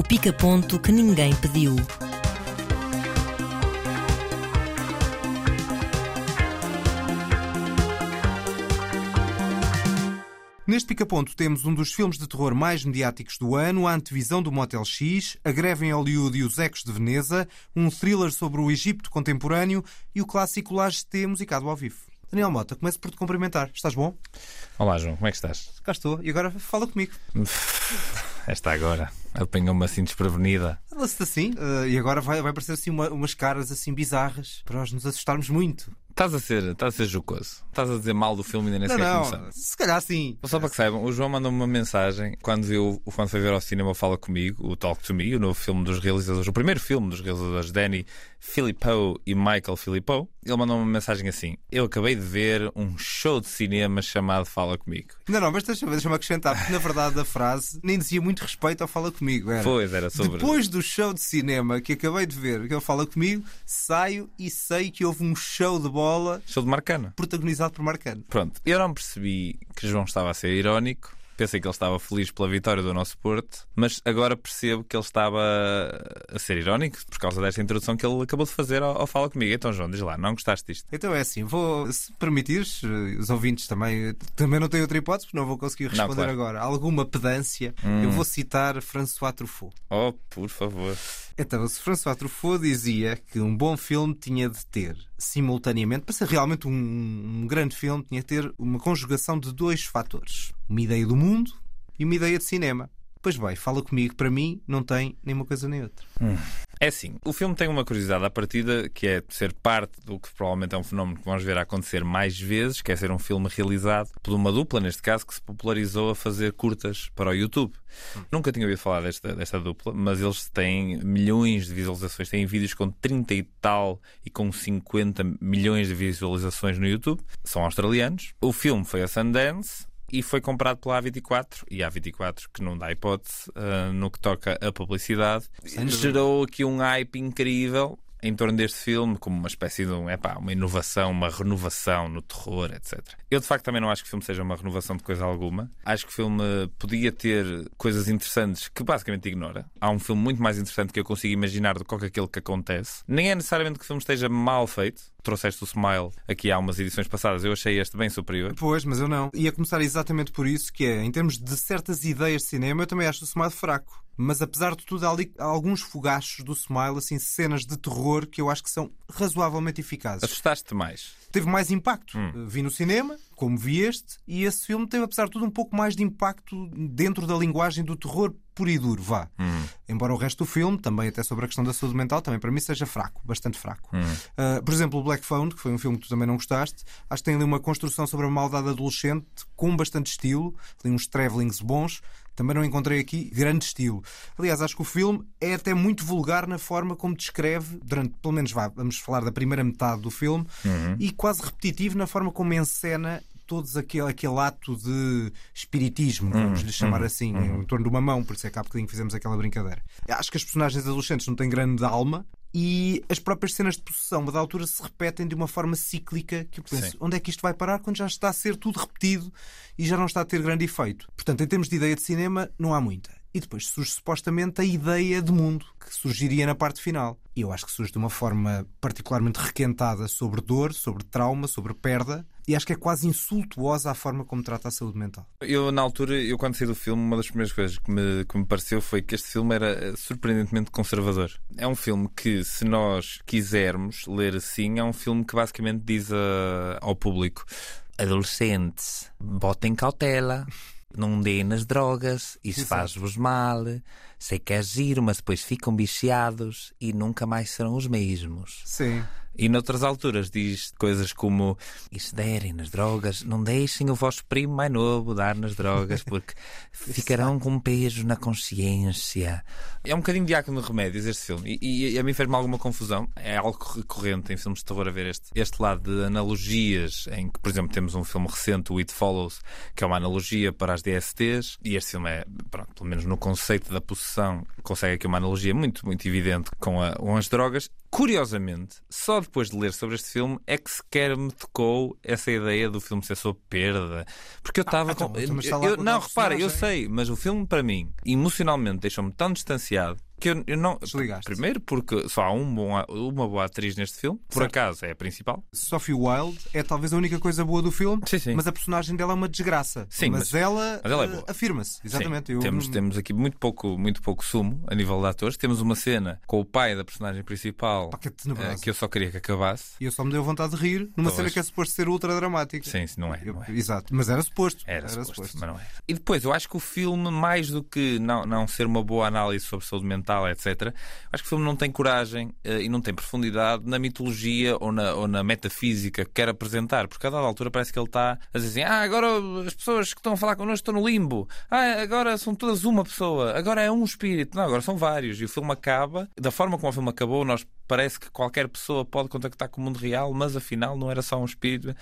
O pica-ponto que ninguém pediu. Neste pica-ponto temos um dos filmes de terror mais mediáticos do ano, a antevisão do Motel X, a greve em Hollywood e os ecos de Veneza, um thriller sobre o Egito contemporâneo e o clássico Laje T musicado ao vivo. Daniel Mota, começo por te cumprimentar. Estás bom? Olá, João, como é que estás? Cá estou. E agora fala comigo. Esta agora apanhou-me assim desprevenida. Assim. uh, e agora vai, vai aparecer assim uma- umas caras assim bizarras para nós nos assustarmos muito. Estás a ser, estás a ser jocoso. Estás a dizer mal do filme e ainda nem Não, sequer não. começamos. Se calhar sim. Só para que saibam, o João mandou-me uma mensagem quando, viu, quando foi ver ao cinema Fala Comigo, o Talk to Me, o novo filme dos realizadores, o primeiro filme dos realizadores Danny Filippo e Michael Filippo. Ele mandou uma mensagem assim: Eu acabei de ver um show de cinema chamado Fala Comigo. Não, não, mas deixa-me deixa acrescentar, porque na verdade a frase nem dizia muito respeito ao Fala Comigo. Era. Pois, era sobre. Depois do show de cinema que acabei de ver, que ele fala comigo, saio e sei que houve um show de bola Show de Marcana. protagonizado por Marcano. Pronto, eu não percebi que João estava a ser irónico. Pensei que ele estava feliz pela vitória do nosso Porto, mas agora percebo que ele estava a ser irónico por causa desta introdução que ele acabou de fazer ao, ao Fala Comigo. Então, João, diz lá, não gostaste disto? Então é assim, vou, se permitires, eh, os ouvintes também, também não têm outra hipótese, porque não vou conseguir responder claro. agora. Alguma pedância, eu vou citar François Truffaut. Oh, por favor. Então, se François Truffaut dizia que um bom filme tinha de ter, simultaneamente, para ser realmente um, um grande filme, tinha de ter uma conjugação de dois fatores: uma ideia do mundo e uma ideia de cinema. Pois bem, fala comigo, para mim não tem nem uma coisa nem outra. É assim, o filme tem uma curiosidade à partida que é ser parte do que provavelmente é um fenómeno que vamos ver a acontecer mais vezes, que é ser um filme realizado por uma dupla, neste caso, que se popularizou a fazer curtas para o YouTube. Nunca tinha ouvido falar desta, desta dupla, mas eles têm milhões de visualizações, têm vídeos com 30 e tal e com 50 milhões de visualizações no YouTube. São australianos. O filme foi a Sundance. E foi comprado pela A24 e a A24, que não dá hipótese ah, no que toca a publicidade, gerou aqui um hype incrível em torno deste filme, como uma espécie de um, epá, uma inovação, uma renovação no terror, etc. Eu de facto também não acho que o filme seja uma renovação de coisa alguma. Acho que o filme podia ter coisas interessantes que basicamente ignora. Há um filme muito mais interessante que eu consigo imaginar do que aquele que acontece. Nem é necessariamente que o filme esteja mal feito. Trouxeste o Smile aqui há umas edições passadas, eu achei este bem superior. Pois, mas eu não. Ia começar exatamente por isso, que é, em termos de certas ideias de cinema, eu também acho o Smile fraco. Mas apesar de tudo, há ali alguns fogachos do Smile, assim, cenas de terror que eu acho que são razoavelmente eficazes. Assustaste mais. Teve mais impacto. Vi no cinema, como vi este, e esse filme teve, apesar de tudo, um pouco mais de impacto dentro da linguagem do terror puro e duro, vá. Embora o resto do filme, também até sobre a questão da saúde mental, também para mim seja fraco, bastante fraco. Uh, por exemplo, o Black Phone, que foi um filme que tu também não gostaste, acho que tem ali uma construção sobre a maldade adolescente com bastante estilo, ali uns travelings bons. Também não encontrei aqui grande estilo. Aliás, acho que o filme é até muito vulgar na forma como descreve, durante, pelo menos vá, vamos falar da primeira metade do filme, e quase repetitivo na forma como encena todos aquele, aquele ato de espiritismo, vamos lhe chamar assim, em torno de uma mão, por isso é que há bocadinho fizemos aquela brincadeira. Acho que as personagens adolescentes não têm grande alma e as próprias cenas de possessão, da altura, se repetem de uma forma cíclica que eu penso, Sim. onde é que isto vai parar quando já está a ser tudo repetido e já não está a ter grande efeito? Portanto, em termos de ideia de cinema, não há muita. E depois surge supostamente a ideia de mundo, que surgiria na parte final. E eu acho que surge de uma forma particularmente requentada sobre dor, sobre trauma, sobre perda, e acho que é quase insultuosa a forma como trata a saúde mental. Eu, na altura, eu quando saí do filme, uma das primeiras coisas que me, que me pareceu foi que este filme era eh, surpreendentemente conservador. É um filme que, se nós quisermos ler assim, é um filme que basicamente diz a- ao público: adolescentes, botem cautela. Não deem nas drogas, isso faz-vos mal. Sei que é giro, mas depois ficam bicheados e nunca mais serão os mesmos. Sim. E noutras alturas diz coisas como: e se derem nas drogas, não deixem o vosso primo mais novo dar nas drogas, porque ficarão com peso na consciência. É um bocadinho de no remédios este filme. E, e a mim fez-me alguma confusão. É algo recorrente em filmes de terror a ver este, este lado de analogias, em que, por exemplo, temos um filme recente, o It Follows, que é uma analogia para as DSTs. E este filme é, pronto, pelo menos no conceito da possessão, consegue aqui uma analogia muito, muito evidente com, a- com as drogas. Curiosamente, só depois de ler sobre este filme é que sequer me tocou essa ideia do filme ser sobre perda. Porque eu estava então, com. então, lá eu- com não, repara, eu sei, mas o filme para mim, emocionalmente, deixou-me tão distanciado que eu, eu não. Desligaste. Primeiro, porque só há um bom, uma boa atriz neste filme, por Certo. acaso é a principal. Sophie Wilde é talvez a única coisa boa do filme, Sim, sim. mas a personagem dela é uma desgraça. Sim, mas, mas- ela, mas ela é eh, boa. afirma-se. Exatamente. Eu- temos, temos aqui muito pouco, muito pouco sumo a nível de atores. Temos uma cena com o pai da personagem principal Pá, que é eu só queria que acabasse. E eu só me deu vontade de rir numa Pois. cena que é suposto ser ultra dramática. Sim, sim, não é. Não é. Exato. Mas era suposto. Era, suposto, mas não era. E depois, eu acho que o filme, mais do que não, não ser uma boa análise sobre saúde mental, etc., acho que o filme não tem coragem eh, e não tem profundidade na mitologia ou na, ou na metafísica que quer apresentar, porque a dada altura parece que ele está a dizer assim: ah, agora as pessoas que estão a falar connosco estão no limbo, ah, agora são todas uma pessoa, agora é um espírito, não, agora são vários. E o filme acaba, da forma como o filme acabou, nós parece que qualquer pessoa pode contactar com o mundo real, mas afinal não era só um espírito,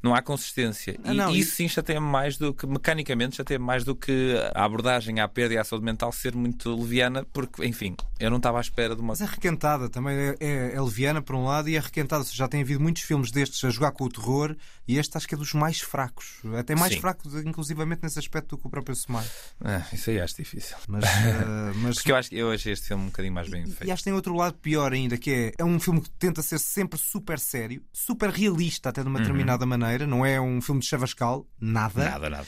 não há consistência. Ah, e não, e- isso sim chateia-me mais do que, mecanicamente, chateia-me mais do que a abordagem à perda e à saúde mental ser muito leviana, porque, enfim, eu não estava à espera de uma. Mas é requentada também. É, é, é leviana por um lado e é requentada. Já tem havido muitos filmes destes a jogar com o terror e este acho que é dos mais fracos. Até mais Sim. fraco, inclusivamente nesse aspecto, do que o próprio Smile. Ah, isso aí acho difícil. Mas, eh, mas Porque eu, acho, eu achei este filme um bocadinho mais bem E feito. acho que tem outro lado pior ainda, que é, é um filme que tenta ser sempre super sério, super realista até de uma determinada maneira, não é um filme de chavascal, nada. Nada, nada.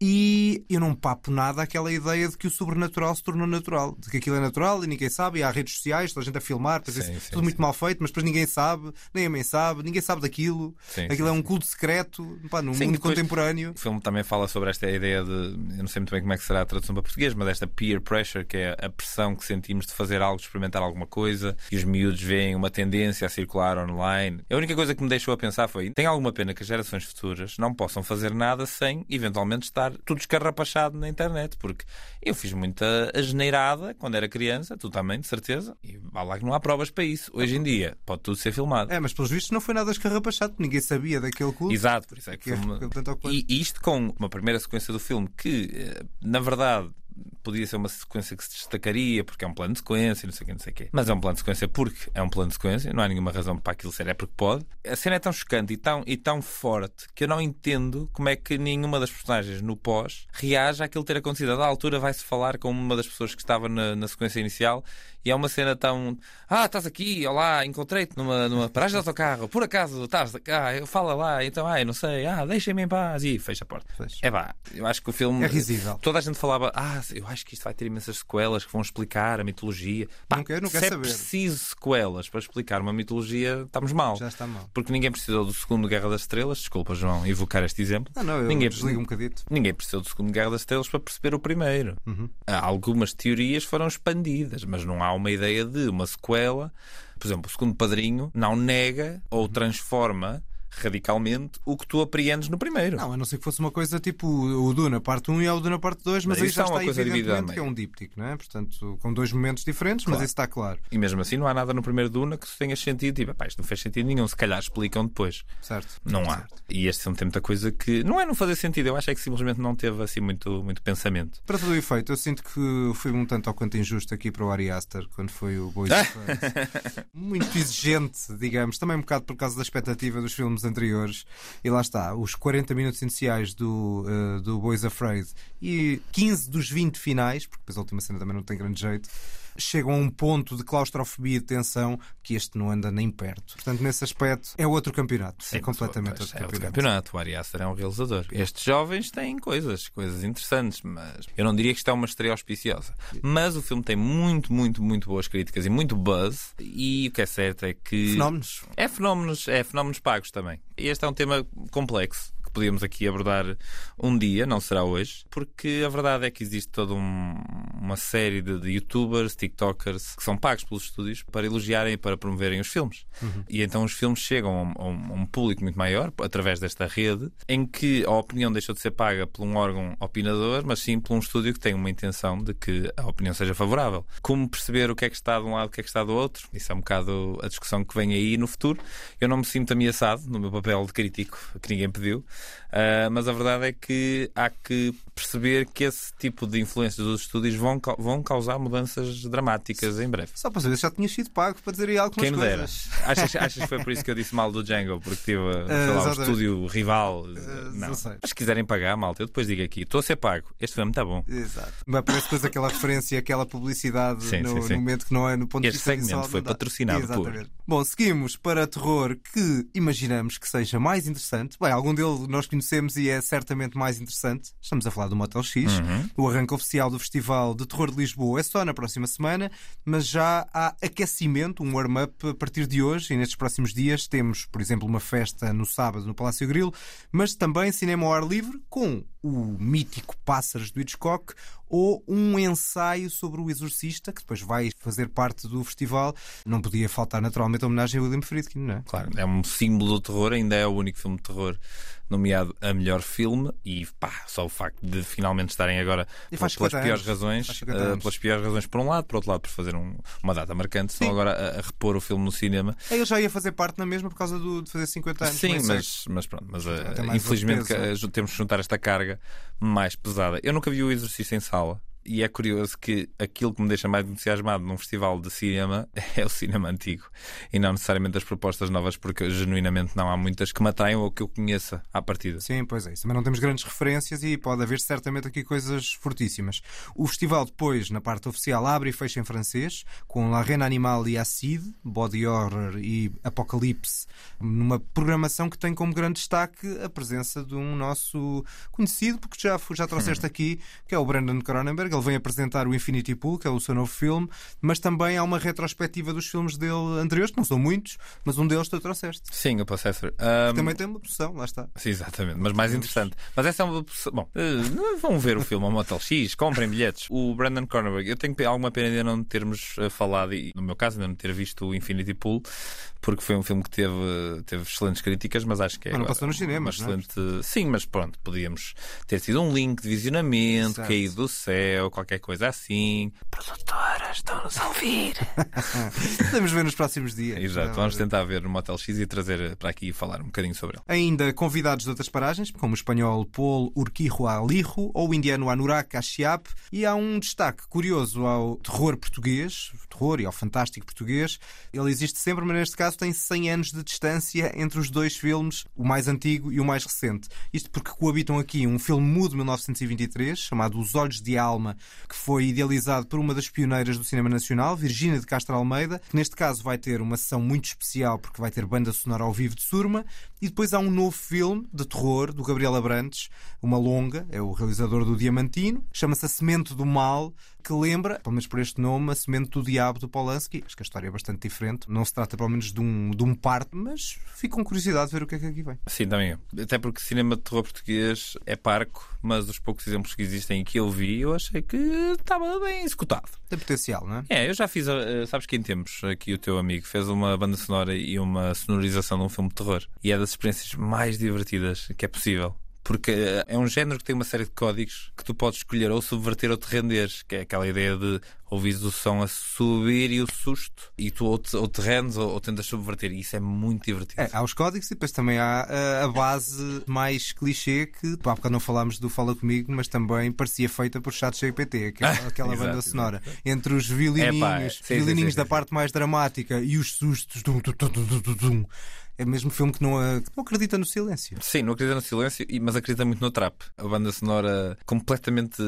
E eu não papo nada aquela ideia de que o sobrenatural se tornou natural, de que aquilo é natural e ninguém sabe, e há redes sociais, toda a gente a filmar, Sim, isso, sim, tudo muito sim. mal feito, mas depois ninguém sabe, nem a mãe sabe, ninguém sabe daquilo. Aquilo é um culto secreto, pá, num mundo contemporâneo. O filme também fala sobre esta ideia de. Eu não sei muito bem como é que será a tradução para português, mas esta peer pressure, que é a pressão que sentimos de fazer algo, de experimentar alguma coisa, e os miúdos veem uma tendência a circular online. A única coisa que me deixou a pensar foi: tem alguma pena que as gerações futuras não possam fazer nada sem, eventualmente, estar tudo escarrapachado na internet, porque eu fiz muita asneirada quando era criança, tu também, de certeza, e vá lá que não há provas para isso. Hoje em dia, pode tudo ser filmado. É, mas pelos vistos não foi nada escarrapachado, ninguém sabia daquele culto. Exato, por isso é que Que é filme-. E isto com uma primeira sequência do filme que, eh, na verdade, podia ser uma sequência que se destacaria porque é um plano de sequência, não sei o quê, não sei o quê. Mas é um plano de sequência porque é um plano de sequência, não há nenhuma razão para aquilo ser, é porque pode. A cena é tão chocante e tão, e tão forte que eu não entendo como é que nenhuma das personagens no pós reage àquilo ter acontecido. A da altura vai-se falar com uma das pessoas que estava na, na sequência inicial e é uma cena tão. Ah, estás aqui, olá, encontrei-te numa, numa paragem de autocarro, por acaso estás cá, eu fala lá, então, ah, eu não sei, ah, deixa-me em paz e fecha a porta. Fecha. É vá, eu acho que o filme. É risível. Toda a gente falava, ah, eu acho que isto vai ter imensas sequelas que vão explicar a mitologia. Pá, Não quero- não se quero é saber. preciso sequelas para explicar uma mitologia, estamos mal. Já está mal. Porque ninguém precisou do segundo Guerra das Estrelas, desculpa, João, evocar este exemplo. Não, não, eu ninguém, desligo um bocadito. ninguém precisou do segundo Guerra das Estrelas para perceber o primeiro. Uhum. Algumas teorias foram expandidas, mas não há uma ideia de uma sequela. Por exemplo, o segundo padrinho não nega ou transforma radicalmente o que tu apreendes no primeiro. Não, a não ser que fosse uma coisa tipo o Duna parte 1 e o Duna parte 2, mas Mas aí já é uma está coisa evidentemente que é um díptico, não é? Portanto, com dois momentos diferentes, mas Claro. isso está claro, E mesmo assim não há nada no primeiro Duna que tenha sentido. Tipo, "Epá, isto não fez sentido nenhum. Se calhar explicam depois. certo? Não há. Certo. E este filme tem muita coisa que não é não fazer sentido. Eu acho é que simplesmente não teve assim muito, muito pensamento. Para todo o efeito, eu sinto que fui um tanto ao quanto injusto aqui para o Ari Aster quando foi o Boys. Muito exigente, digamos, também um bocado por causa da expectativa dos filmes anteriores. E lá está, os 40 minutos iniciais do, eh, do Boys Afraid e 15 dos 20 finais, porque depois a última cena também não tem grande jeito. Chegam a um ponto de claustrofobia e tensão que este não anda nem perto. Portanto, nesse aspecto, é outro campeonato. é Sim, completamente pois, outro é outro campeonato. campeonato. O Ari Aster é um realizador. Estes jovens têm coisas, coisas interessantes, mas eu não diria que isto é uma estreia auspiciosa. Mas o filme tem muito, muito, muito boas críticas e muito buzz. E o que é certo é que. Fenómenos. É fenómenos, é fenómenos pagos também. E este é um tema complexo podíamos aqui abordar um dia, não será hoje, porque a verdade é que existe toda um- uma série de, de youtubers, tiktokers que são pagos pelos estúdios para elogiarem e para promoverem os filmes. E então os filmes chegam a um, a um- a um público muito maior através desta rede, em que a opinião deixou de ser paga por um órgão opinador, mas sim por um estúdio que tem uma intenção de que a opinião seja favorável. Como perceber o que é que está de um lado e o que é que está do outro? Isso é um bocado a discussão que vem aí no futuro. Eu não me sinto ameaçado no meu papel de crítico, que ninguém pediu, Uh, mas a verdade é que há que perceber que esse tipo de influências dos estúdios vão, vão causar mudanças dramáticas em breve. Só para saber se já tinha sido pago para dizer algumas Quem coisas. dera. Achas, achas que foi por isso que eu disse mal do Django? Porque tive sei lá, um estúdio rival. Uh, não. não sei. Mas se quiserem pagar, malta, eu depois digo aqui: estou a ser pago. Este filme está bom. Exato. Mas parece depois aquela referência, aquela publicidade Sim, no, sim, sim. no momento que não é no ponto de Este vista segmento visual, foi patrocinado por- Exatamente. Bom, seguimos para terror que imaginamos que seja mais interessante. Bem, algum dele nós conhecemos e é certamente mais interessante. Estamos a falar do Motel X. Uhum. O arranque oficial do Festival de Terror de Lisboa é só na próxima semana, mas já há aquecimento, um warm-up a partir de hoje e nestes próximos dias temos, por exemplo, uma festa no sábado no Palácio Grilo, mas também cinema ao ar livre com o mítico Pássaros do Hitchcock ou um ensaio sobre o Exorcista, que depois vai fazer parte do festival. Não podia faltar naturalmente a homenagem a William Friedkin, não é? Claro, é um símbolo do terror, ainda é o único filme de terror nomeado a melhor filme e pá, só o facto de finalmente estarem agora pelas 50 piores razões, Faz 50 anos. pelas piores razões por um lado, por outro lado por fazer um- uma data marcante, estão agora a, a repor o filme no cinema. Eu já ia fazer parte na mesma por causa do- de fazer 50 anos. Sim, sei. mas, mas pronto, mas mais infelizmente eh, temos que juntar esta carga mais pesada. Eu nunca vi o Exorcista em sala. E é curioso que aquilo que me deixa mais entusiasmado num festival de cinema é o cinema antigo e não necessariamente as propostas novas, porque genuinamente não há muitas que me atraiam ou que eu conheça à partida. Sim, pois é. Isso. Também não temos grandes referências e pode haver certamente aqui coisas fortíssimas. O festival depois, na parte oficial, abre e fecha em francês, com La Reine Animal e Acide, Body Horror e Apocalipse, numa programação que tem como grande destaque a presença de um nosso conhecido, porque já, já trouxeste aqui, que é o Brandon Cronenberg. Ele vem apresentar o Infinity Pool, que é o seu novo filme, mas também há uma retrospectiva dos filmes dele anteriores, que não são muitos, mas um deles tu trouxeste. Sim, o Possessor. Ahm, Também tem uma produção, lá está. Sim, exatamente, mas mais interessante. Mas essa é uma. Bom, eh, vão ver o filme ao Motel X, comprem bilhetes. O Brandon Cronenberg, eu tenho alguma pena ainda não termos eh, falado, e no meu caso, ainda não ter visto o Infinity Pool, porque foi um filme que teve, teve excelentes críticas, mas acho que é. Mas não passou nos cinemas, não é? excelente... Sim, mas pronto, podíamos ter tido um link de visionamento, Certo. caído do céu, qualquer coisa assim. Produtoras, estão-nos a ouvir. Podemos ver nos próximos dias. Exato, vamos tentar ver no Motel X e trazer para aqui e falar um bocadinho sobre ele. Ainda convidados de outras paragens, como o espanhol Paul Urquijo Alijo ou o indiano Anurag Kashyap. E há um destaque curioso ao terror português, terror e ao fantástico português. Ele existe sempre, mas neste caso tem 100 anos de distância entre os dois filmes, o mais antigo e o mais recente. Isto porque coabitam aqui um filme mudo de 1923, chamado Os Olhos de Alma, que foi idealizado por uma das pioneiras do cinema nacional, Virgínia de Castro Almeida, que neste caso vai ter uma sessão muito especial porque vai ter banda sonora ao vivo de Surma. E depois há um novo filme de terror do Gabriel Abrantes, uma longa, é o realizador do Diamantino, chama-se A Semente do Mal, que lembra, pelo menos por este nome, A Semente do Diabo do Polanski. Acho que a história é bastante diferente. Não se trata, pelo menos, de um, de um parto, mas fico com curiosidade de ver o que é que aqui vem. Sim, também. Até porque cinema de terror português é parco, mas os poucos exemplos que existem e que eu vi, eu achei que estava bem executado. Tem potencial, não é? É, eu já fiz, eh, sabes que em tempos aqui o teu amigo fez uma banda sonora e uma sonorização de um filme de terror. E é das experiências mais divertidas que é possível. Porque eh, é um género que tem uma série de códigos que tu podes escolher ou subverter ou te renderes, que é aquela ideia de ouvires o som a subir e o susto, e tu ou te, ou te rendes ou, ou tentas subverter. E isso é muito divertido. É, há os códigos e depois também há uh, a base mais clichê que, pá, há bocado não falámos do Fala Comigo, mas também parecia feita por chat GPT, aquela, aquela Exato, banda exato. sonora. Entre os violininhos, Epá, é. Sim, violininhos sim, da sim, parte mais dramática e os sustos. Dum, dum, dum. É mesmo filme que não, não acredita no silêncio. Sim, não acredita no silêncio, mas acredita muito no trap. A banda sonora completamente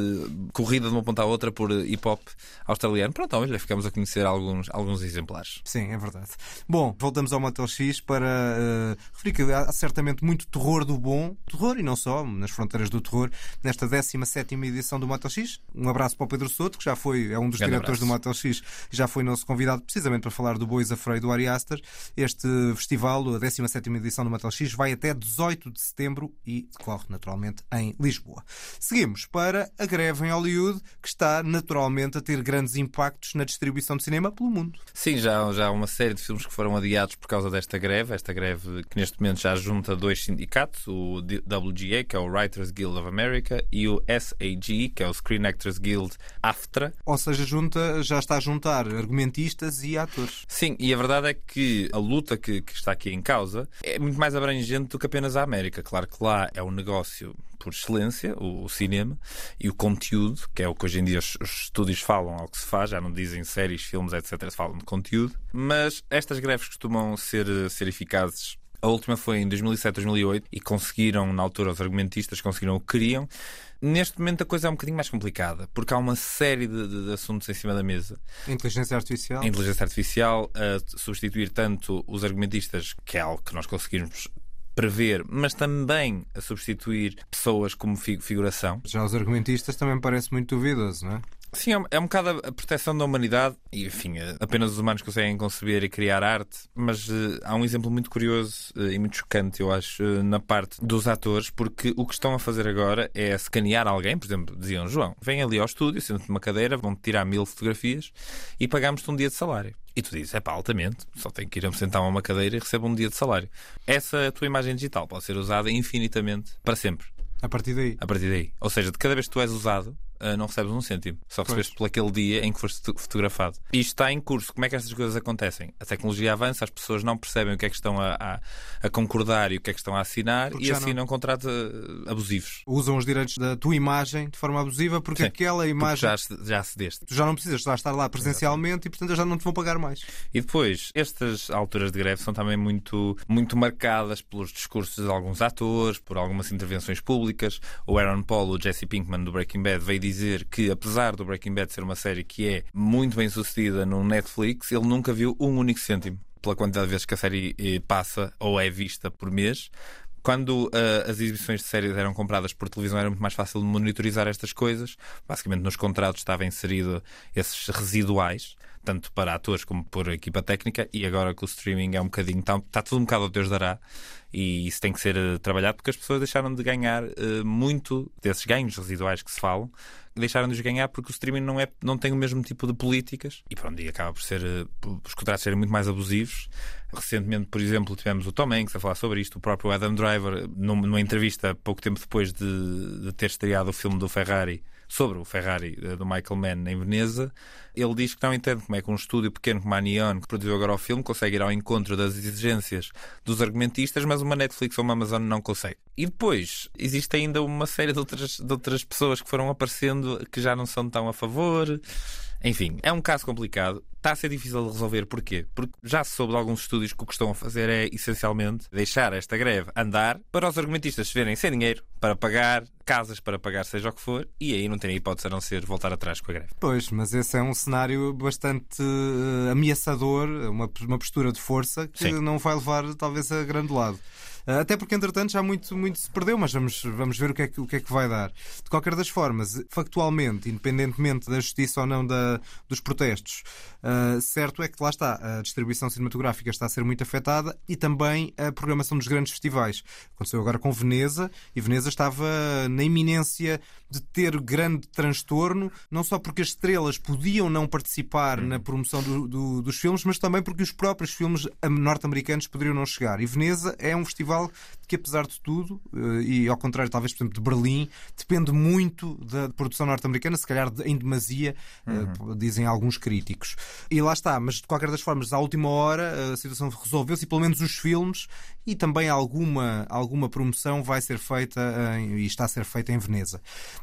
corrida de uma ponta à outra por hip hop australiano. Pronto, olha, ficamos a conhecer alguns, alguns exemplares. Sim, é verdade. Bom, voltamos ao Motel X para uh, referir que há certamente muito terror do bom, terror e não só, nas fronteiras do terror, nesta 17 edição do Motel X. Um abraço para o Pedro Soto, que já foi, é um dos Grande diretores abraço. do Motel X, e já foi nosso convidado precisamente para falar do Bois Afrei do Ari Aster. Este festival, a 17 edição do Motel X, vai até 18 de setembro e decorre naturalmente em Lisboa. Seguimos para a greve em Hollywood, que está naturalmente a ter grandes impactos na distribuição de cinema pelo mundo. Sim, já, já há uma série de filmes que foram adiados por causa desta greve. Esta greve que neste momento já junta dois sindicatos, o WGA, que é o Writers Guild of America, e o SAG, que é o Screen Actors Guild AFTRA. Ou seja, junta, já está a juntar argumentistas e atores. Sim, e a verdade é que a luta que, que está aqui em causa é muito mais abrangente do que apenas a América. Claro que lá é o negócio por excelência, o, o, cinema, e o conteúdo, que é o que hoje em dia os, os, estúdios falam ao que se faz, já não dizem séries, filmes, etc., falam de conteúdo. Mas estas greves costumam ser, ser eficazes a última foi em 2007, 2008 e conseguiram, na altura, os argumentistas conseguiram o que queriam. Neste momento a coisa é um bocadinho mais complicada, porque há uma série de, de, de assuntos em cima da mesa. Inteligência artificial. Inteligência artificial a substituir tanto os argumentistas, que é algo que nós conseguimos prever, mas também a substituir pessoas como figuração. Já os argumentistas também parece muito duvidoso, não é? Sim, é, é um bocado a proteção da humanidade e, enfim, é, apenas os humanos conseguem conceber e criar arte, mas uh, há um exemplo muito curioso uh, e muito chocante, eu acho, uh, na parte dos atores, porque o que estão a fazer agora é escanear alguém, por exemplo, diziam João, vem ali ao estúdio, senta-te numa cadeira, vão-te tirar mil fotografias e pagamos-te um dia de salário. E tu dizes, é pá, altamente, só tenho que ir a me sentar a uma cadeira e recebo um dia de salário. Essa tua imagem digital pode ser usada infinitamente para sempre. A partir daí. A partir daí. Ou seja, de cada vez que tu és usado, não recebes um cêntimo. Só recebeste por aquele dia em que foste fotografado. Isto está em curso. Como é que estas coisas acontecem? A tecnologia avança, as pessoas não percebem o que é que estão a, a, a concordar e o que é que estão a assinar porque e assinam não... contratos uh, abusivos. Usam os direitos da tua imagem de forma abusiva porque Sim, aquela imagem. Porque já, já cedeste. Tu já não precisas estar lá presencialmente e, portanto, já não te vão pagar mais. E depois, estas alturas de greve são também muito, muito marcadas pelos discursos de alguns atores, por algumas intervenções públicas. O Aaron Paul, o Jesse Pinkman do Breaking Bad, veio dizer que, apesar do Breaking Bad ser uma série que é muito bem sucedida no Netflix, ele nunca viu um único cêntimo pela quantidade de vezes que a série eh, passa ou é vista por mês. Quando uh, as exibições de séries eram compradas por televisão era muito mais fácil de monitorizar estas coisas. Basicamente nos contratos estava inserido esses residuais, tanto para atores como por equipa técnica, e agora com o streaming é um bocadinho, está, está tudo um bocado ao Deus dará, e isso tem que ser uh, trabalhado porque as pessoas deixaram de ganhar uh, muito desses ganhos residuais que se falam deixaram de os ganhar porque o streaming não, é, não tem o mesmo tipo de políticas e pronto, e acaba por ser eh, os contratos serem muito mais abusivos. Recentemente, por exemplo, tivemos o Tom Hanks a falar sobre isto, o próprio Adam Driver, numa entrevista pouco tempo depois de, de ter estreado o filme do Ferrari sobre o Ferrari eh, do Michael Mann em Veneza, ele diz que não entende como é que um estúdio pequeno como a Neon, que produziu agora o filme, consegue ir ao encontro das exigências dos argumentistas, mas uma Netflix ou uma Amazon não consegue. E depois, existe ainda uma série de outras, de outras pessoas que foram aparecendo que já não são tão a favor. Enfim, é um caso complicado. Está a ser difícil de resolver. Porquê? Porque já se soube de alguns estúdios que o que estão a fazer é, essencialmente, deixar esta greve andar para os argumentistas se verem sem dinheiro para pagar, casas para pagar, seja o que for, e aí não tem hipótese a não ser voltar atrás com a greve. Pois, mas esse é um cenário bastante uh, ameaçador, uma, uma postura de força que Sim. não vai levar, talvez, a grande lado. Ah, até porque, entretanto, já muito, muito se perdeu, mas vamos, vamos ver o que, é que, o que é que vai dar. De qualquer das formas, factualmente, independentemente da justiça ou não da, dos protestos, uh, certo é que lá está, a distribuição cinematográfica está a ser muito afetada e também a programação dos grandes festivais. Aconteceu agora com Veneza e Veneza estava na iminência de ter grande transtorno, não só porque as estrelas podiam não participar na promoção do, do, dos filmes, mas também porque os próprios filmes norte-americanos poderiam não chegar. E Veneza é um festival que, apesar de tudo, eh, e ao contrário, talvez, por exemplo, de Berlim, depende muito da produção norte-americana, se calhar em demasia, eh, uhum. dizem alguns críticos. E lá está, mas de qualquer das formas, à última hora, a situação resolveu-se e pelo menos os filmes e também alguma, alguma promoção vai ser feita em, e está a ser feita em Veneza.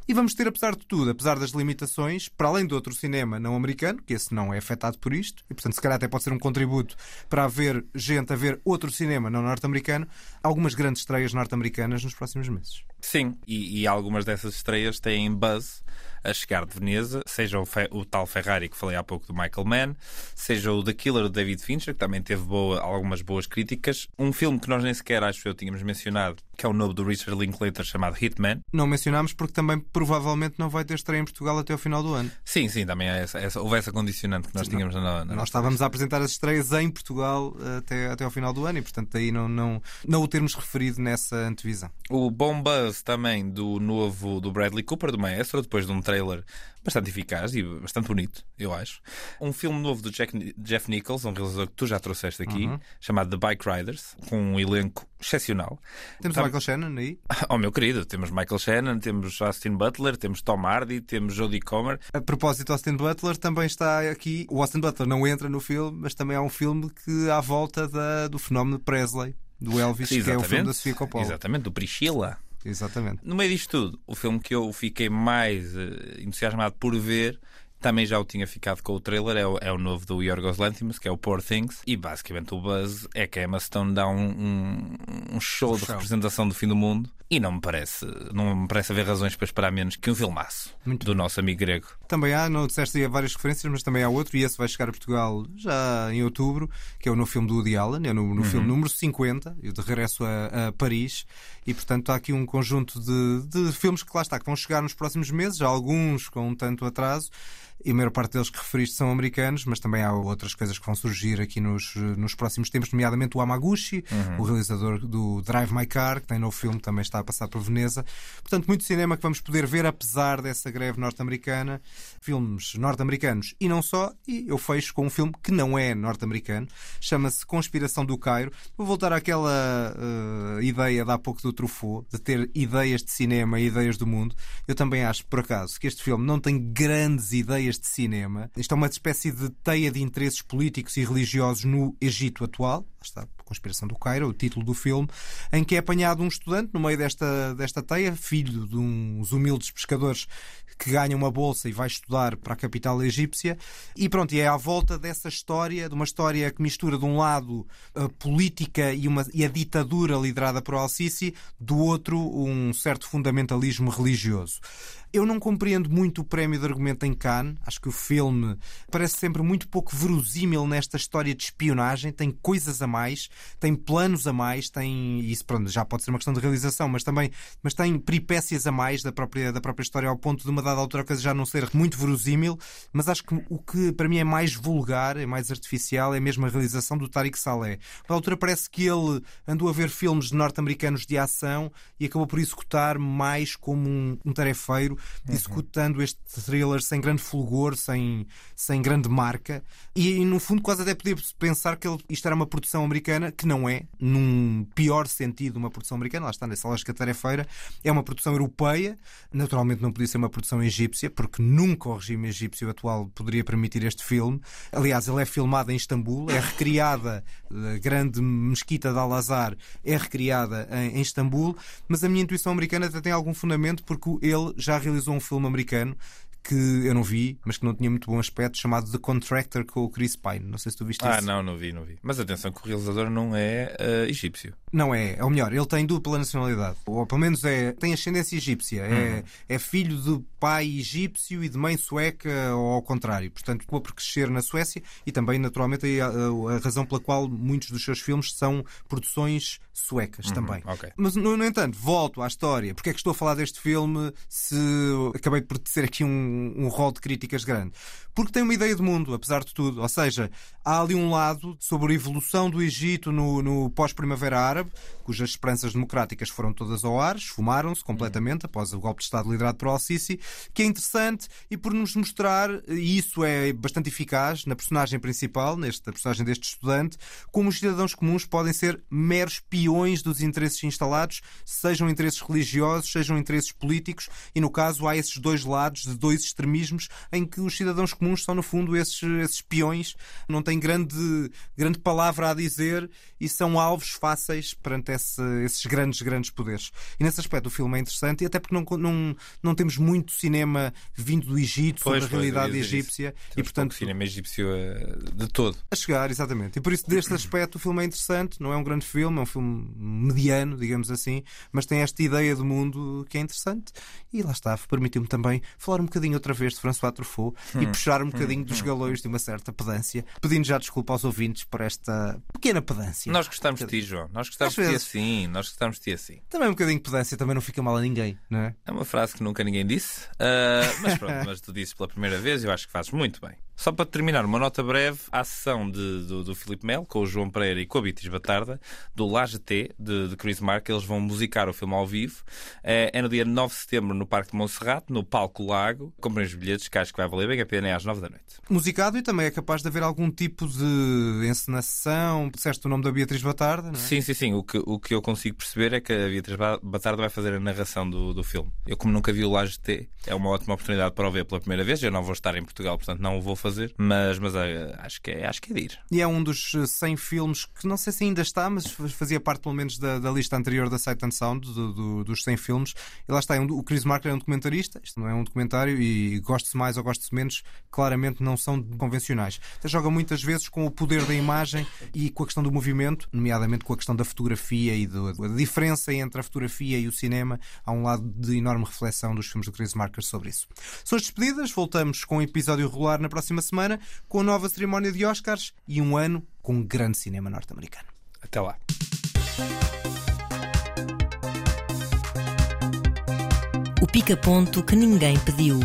E vamos ter, apesar de tudo, apesar das limitações, para além de outro cinema não americano, que esse não é afetado por isto, e portanto, se calhar até pode ser um contributo para haver gente a ver outro cinema não norte-americano, algumas grandes estreias norte-americanas nos próximos meses. Sim, e, e algumas dessas estreias têm buzz a chegar de Veneza, seja o, o, tal Ferrari que falei há pouco do Michael Mann, seja o The Killer do David Fincher, que também teve boa, algumas boas críticas. Um filme que nós nem sequer acho eu tínhamos mencionado, que é o novo do Richard Linklater chamado Hitman. Não mencionámos porque também provavelmente não vai ter estreia em Portugal até ao final do ano. Sim, sim, também é essa, essa, houve essa condicionante que nós tínhamos não, na, na Nós estávamos a apresentar as estreias em Portugal até, até ao final do ano e, portanto, daí não, não, não o termos referido nessa antevisão. O bom buzz também do novo do Bradley Cooper, do Maestro, depois de um trailer bastante eficaz e bastante bonito, eu acho. Um filme novo do Jack, Jeff Nichols, um realizador que tu já trouxeste aqui, uhum. chamado The Bike Riders, com um elenco excepcional. Temos o Michael Shannon aí. Oh, meu querido, temos Michael Shannon, temos Austin Butler, temos Tom Hardy, temos Jodie Comer. A propósito, Austin Butler também está aqui. O Austin Butler não entra no filme, mas também há um filme que à volta da- do fenómeno Presley, do Elvis, que é o filme da Sofia Coppola. Exatamente, do Priscilla. Exatamente. No meio disto tudo, o filme que eu fiquei mais eh, entusiasmado por ver, também já o tinha ficado com o trailer, é o, é o novo do Yorgos Lanthimos, que é o Poor Things. E basicamente o buzz é que a Emma Stone dá um, um, um show Um de show. representação do fim do mundo. E não me parece, não me parece haver razões para esperar menos que um filmaço Muito do nosso amigo grego. Também há, não disseste aí várias referências, mas também há outro, e esse vai chegar a Portugal já em outubro, que é o novo filme do Woody Allen, é no, no filme número 50, e de regresso a, a Paris, e portanto há aqui um conjunto de, de filmes que lá está, que vão chegar nos próximos meses, alguns com um tanto atraso, e a maior parte deles que referiste são americanos, mas também há outras coisas que vão surgir aqui nos, nos próximos tempos, nomeadamente o Amaguchi, o realizador do Drive My Car, que tem novo filme, também está a passar por Veneza. Portanto, muito cinema que vamos poder ver, apesar dessa greve norte-americana, filmes norte-americanos e não só, e eu fecho com um filme que não é norte-americano, chama-se Conspiração do Cairo. Vou voltar àquela eh, ideia de há pouco do Truffaut, de ter ideias de cinema e ideias do mundo. Eu também acho, por acaso, que este filme não tem grandes ideias de cinema. Isto é uma espécie de teia de interesses políticos e religiosos no Egito atual. Está, Conspiração do Cairo, o título do filme, em que é apanhado um estudante no meio desta, desta teia, filho de uns humildes pescadores que ganha uma bolsa e vai estudar para a capital egípcia. E pronto, e é à volta dessa história, de uma história que mistura de um lado a política e, uma, e a ditadura liderada por Al-Sisi, do outro um certo fundamentalismo religioso. Eu não compreendo muito o prémio de argumento em Cannes. Acho que o filme parece sempre muito pouco verosímil nesta história de espionagem. Tem coisas a mais, tem planos a mais, tem. Isso pronto, já pode ser uma questão de realização, mas também mas tem peripécias a mais da própria, da própria história, ao ponto de uma dada altura a coisa já não ser muito verosímil. Mas acho que o que para mim é mais vulgar, é mais artificial, é mesmo a realização do Tariq Saleh. A altura parece que ele andou a ver filmes norte-americanos de ação e acabou por executar mais como um, um tarefeiro, executando este thriller sem grande fulgor, sem, sem grande marca. E, no fundo, quase até podia pensar que ele, isto era uma produção americana, que não é, num pior sentido, uma produção americana, lá está nessa lógica tarefeira. É uma produção europeia, naturalmente não podia ser uma produção egípcia, porque nunca o regime egípcio atual poderia permitir este filme. Aliás, ele é filmado em Istambul, é recriada, a grande mesquita de Al-Azhar é recriada em, em Istambul, mas a minha intuição americana até tem algum fundamento porque ele já realizou um filme americano que eu não vi, mas que não tinha muito bom aspecto, chamado The Contractor com o Chris Pine. Não sei se tu viste Ah, isso. não, não vi, não vi. Mas atenção que o realizador não é eh, egípcio. Não é, é o melhor, ele tem dupla nacionalidade. Ou pelo menos é, tem ascendência egípcia. É, é filho de pai egípcio e de mãe sueca, ou ao contrário. Portanto, acabou por crescer na Suécia e também, naturalmente, a, a- a razão pela qual muitos dos seus filmes são produções suecas também. ok. Mas, no, no entanto, volto à história. Porque é que estou a falar deste filme se acabei por ser aqui um, um rol de críticas grande? Porque tem uma ideia de mundo, apesar de tudo. Ou seja, há ali um lado sobre a evolução do Egito no, no pós-primavera árabe, cujas esperanças democráticas foram todas ao ar, esfumaram-se completamente após o golpe de Estado liderado por Al-Sisi, que é interessante e por nos mostrar, e isso é bastante eficaz na personagem principal, nesta personagem deste estudante, como os cidadãos comuns podem ser meros peões dos interesses instalados, sejam interesses religiosos, sejam interesses políticos, e no caso há esses dois lados de dois extremismos em que os cidadãos comuns são, no fundo, esses, esses peões, não têm grande, grande palavra a dizer e são alvos fáceis perante esse- esses grandes, grandes poderes. E nesse aspecto o filme é interessante, e até porque não, não, não temos muito cinema vindo do Egito sobre Pois, a pois, realidade egípcia, e portanto. cinema egípcio eh, de todo. A chegar, exatamente. E por isso, deste aspecto, o filme é interessante. Não é um grande filme, é um filme mediano, digamos assim, mas tem esta ideia do mundo que é interessante. E lá está, permitiu-me também falar um bocadinho outra vez de François Truffaut e puxar um bocadinho dos galões de uma certa pedância, pedindo já desculpa aos ouvintes por esta pequena pedância. Nós gostamos de ti, João. Nós gostamos de ti assim. Nós gostamos de ti assim. Também um bocadinho de pedância também não fica mal a ninguém, não é? É uma frase que nunca ninguém disse. Ah, mas pronto, mas tu disse pela primeira vez e eu acho que fazes muito bem. Só para terminar, uma nota breve, a sessão de, do, do Filipe Melo com o João Pereira e com a Beatriz Batarda, do Laje T, de, de Chris Mark, eles vão musicar o filme ao vivo. É, é no dia 9 de setembro no Parque de Monserrate, no Palco Lago. Comprem os bilhetes, que acho que vai valer bem a pena, é às 9 da noite. Musicado e também é capaz de haver algum tipo de encenação. Disseste o nome da Beatriz Batarda, não é? Sim, sim, sim. O que, o que eu consigo perceber é que a Beatriz Batarda vai fazer a narração do, do filme. Eu, como nunca vi o Laje T, é uma ótima oportunidade para o ver pela primeira vez. Eu não vou estar em Portugal, portanto não o vou fazer, mas, mas uh, acho, que é, acho que é de ir. E é um dos 100 filmes que não sei se ainda está, mas fazia parte pelo menos da, da lista anterior da Sight and Sound, do, do, dos 100 filmes. E lá está, é o Chris Marker é um documentarista, isto não é um documentário, e goste-se mais ou goste-se menos, claramente não são convencionais. Então, joga muitas vezes com o poder da imagem e com a questão do movimento, nomeadamente com a questão da fotografia e do, da diferença entre a fotografia e o cinema. Há um lado de enorme reflexão dos filmes do Chris Marker sobre isso. São as despedidas, voltamos com um episódio regular na próxima semana, com a nova cerimónia de Oscars e um ano com um grande cinema norte-americano. Até lá. O pica-ponto que ninguém pediu.